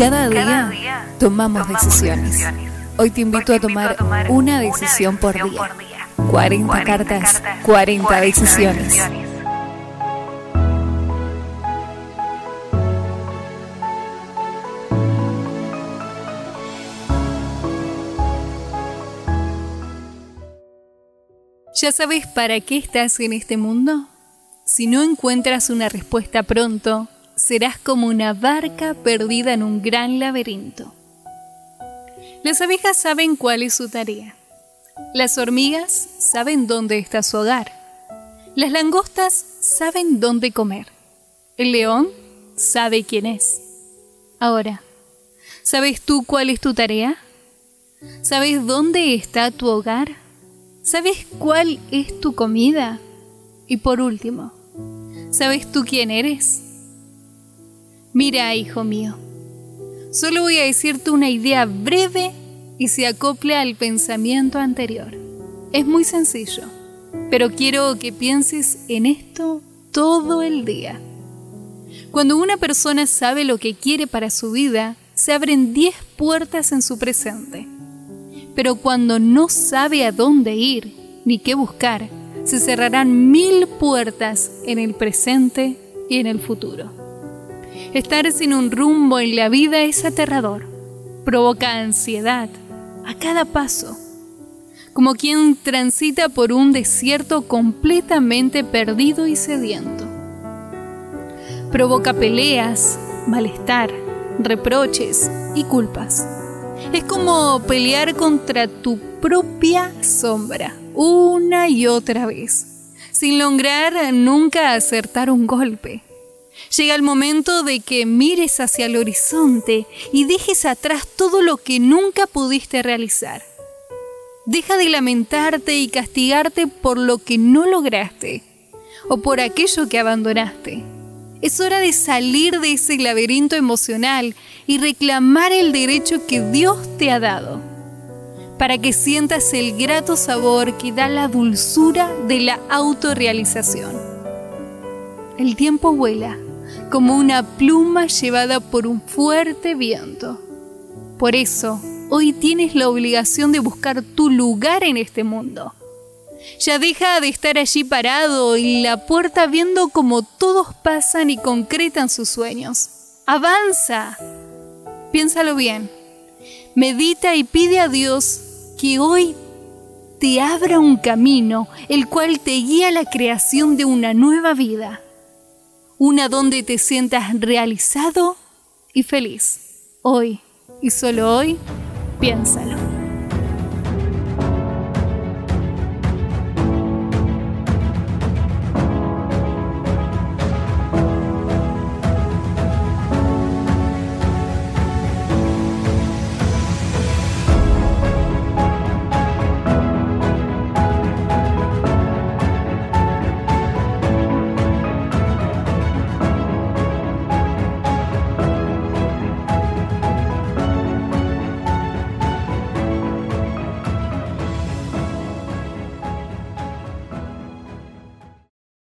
Cada día tomamos decisiones. Hoy te invito a tomar una decisión por día. 40 cartas, 40 decisiones. ¿Ya sabes para qué estás en este mundo? Si no encuentras una respuesta pronto, serás como una barca perdida en un gran laberinto. Las abejas saben cuál es su tarea. Las hormigas saben dónde está su hogar. Las langostas saben dónde comer. El león sabe quién es. Ahora, ¿sabes tú cuál es tu tarea? ¿Sabes dónde está tu hogar? ¿Sabes cuál es tu comida? Y por último, ¿sabes tú quién eres? Mira, hijo mío, solo voy a decirte una idea breve y se acopla al pensamiento anterior. Es muy sencillo, pero quiero que pienses en esto todo el día. Cuando una persona sabe lo que quiere para su vida, se abren 10 puertas en su presente. Pero cuando no sabe a dónde ir ni qué buscar, se cerrarán mil puertas en el presente y en el futuro. Estar sin un rumbo en la vida es aterrador. Provoca ansiedad a cada paso, como quien transita por un desierto completamente perdido y sediento. Provoca peleas, malestar, reproches y culpas. Es como pelear contra tu propia sombra una y otra vez, sin lograr nunca acertar un golpe. Llega el momento de que mires hacia el horizonte y dejes atrás todo lo que nunca pudiste realizar. Deja de lamentarte y castigarte por lo que no lograste o por aquello que abandonaste. Es hora de salir de ese laberinto emocional y reclamar el derecho que Dios te ha dado, para que sientas el grato sabor que da la dulzura de la autorrealización. El tiempo vuela como una pluma llevada por un fuerte viento. Por eso, hoy tienes la obligación de buscar tu lugar en este mundo. Ya deja de estar allí parado en la puerta viendo cómo todos pasan y concretan sus sueños. Avanza. Piénsalo bien. Medita y pide a Dios que hoy te abra un camino el cual te guía a la creación de una nueva vida una donde te sientas realizado y feliz. Hoy y solo hoy, piénsalo.